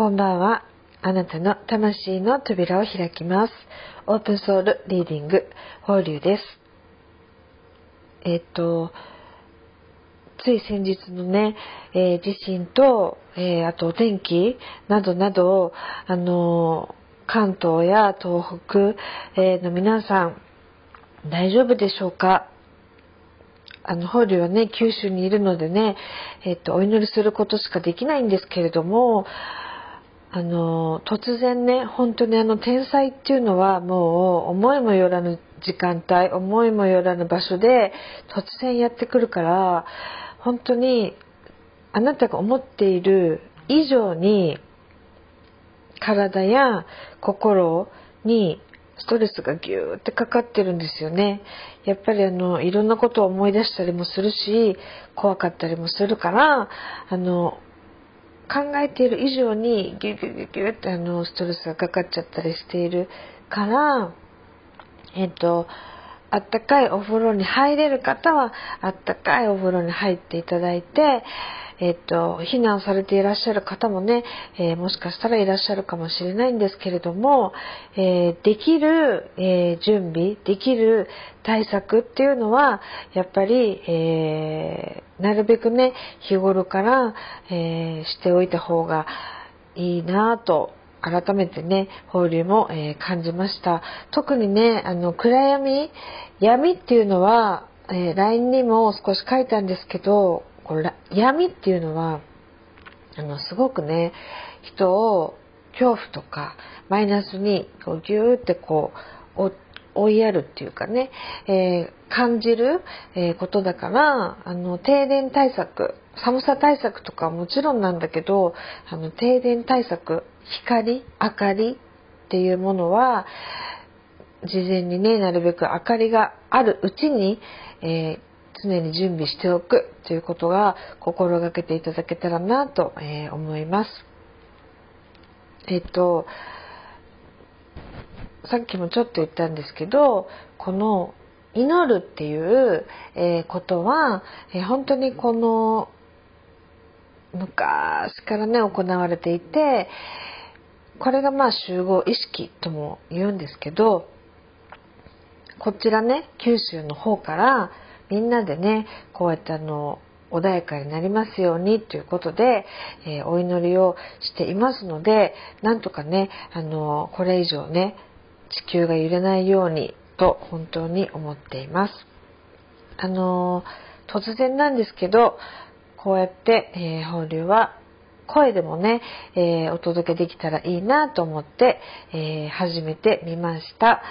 こんばんは。あなたの魂の扉を開きます。オープンソウルリーディング、法流です。えっと、つい先日のね、えー、地震と、えー、あとお天気などなど、あの関東や東北、えー、の皆さん、大丈夫でしょうか？あの、法流はね、九州にいるのでね、えっと、お祈りすることしかできないんですけれども、あの、突然ね、本当にあの、天才っていうのはもう、思いもよらぬ時間帯、思いもよらぬ場所で、突然やってくるから、本当に、あなたが思っている以上に、体や心にストレスがギューってかかってるんですよね。やっぱりあの、いろんなことを思い出したりもするし、怖かったりもするから、あの、考えている以上にギュギュギュギュってあの、ストレスがかかっちゃったりしているから、えっと、あったかいお風呂に入れる方は、あったかいお風呂に入っていただいて、えっと、避難されていらっしゃる方もね、えー、もしかしたらいらっしゃるかもしれないんですけれども、えー、できる、えー、準備、できる対策っていうのは、やっぱり、えなるべくね、日頃から、えしておいた方がいいなと改めてね、法流も、えー、感じました。特にね、あの、暗闇、闇っていうのは、えー、LINE にも少し書いたんですけど、これ闇っていうのは、あの、すごくね、人を恐怖とかマイナスにこうギューってこう追いやるっていうかね、えー、感じる、え、ことだから、あの、停電対策、寒さ対策とかはもちろんなんだけど、あの、停電対策、光、明かりっていうものは、事前にね、なるべく明かりがあるうちに、えー常に準備しておくということが心がけていただけたらなと、えー、思います。えっと、さっきもちょっと言ったんですけど、この祈るっていう、えー、ことは、えー、本当にこの昔からね、行われていて、これがまあ集合意識とも言うんですけど、こちらね、九州の方からみんなでね、こうやってあの、穏やかになりますようにということで、えー、お祈りをしていますので、なんとかね、あの、これ以上ね、地球が揺れないようにと本当に思っています。あの、突然なんですけど、こうやって、えー、放流は声でもね、えー、お届けできたらいいなと思って、えー、始めてみました。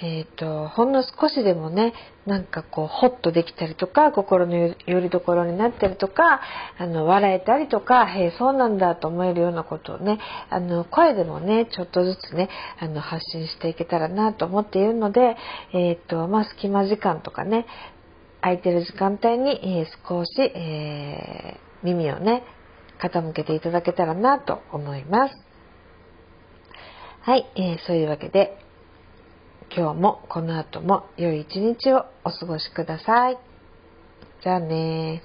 えっ、ー、と、ほんの少しでもね、なんかこう、ホッとできたりとか、心のよりどころになったりとか、あの、笑えたりとか、へえ、そうなんだと思えるようなことをね、あの、声でもね、ちょっとずつね、あの、発信していけたらなと思っているので、えっ、ー、と、まあ、隙間時間とかね、空いてる時間帯に、えー、少し、えー、耳をね、傾けていただけたらなと思います。はい、えー、そういうわけで、今日もこの後も良い一日をお過ごしください。じゃあね